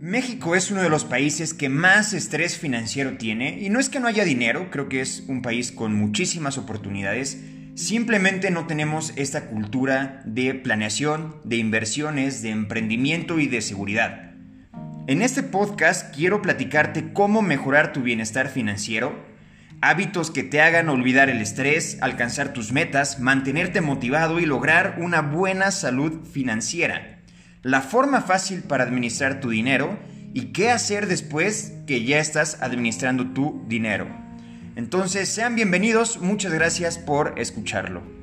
México es uno de los países que más estrés financiero tiene y no es que no haya dinero, creo que es un país con muchísimas oportunidades, simplemente no tenemos esta cultura de planeación, de inversiones, de emprendimiento y de seguridad. En este podcast quiero platicarte cómo mejorar tu bienestar financiero, hábitos que te hagan olvidar el estrés, alcanzar tus metas, mantenerte motivado y lograr una buena salud financiera la forma fácil para administrar tu dinero y qué hacer después que ya estás administrando tu dinero. Entonces, sean bienvenidos, muchas gracias por escucharlo.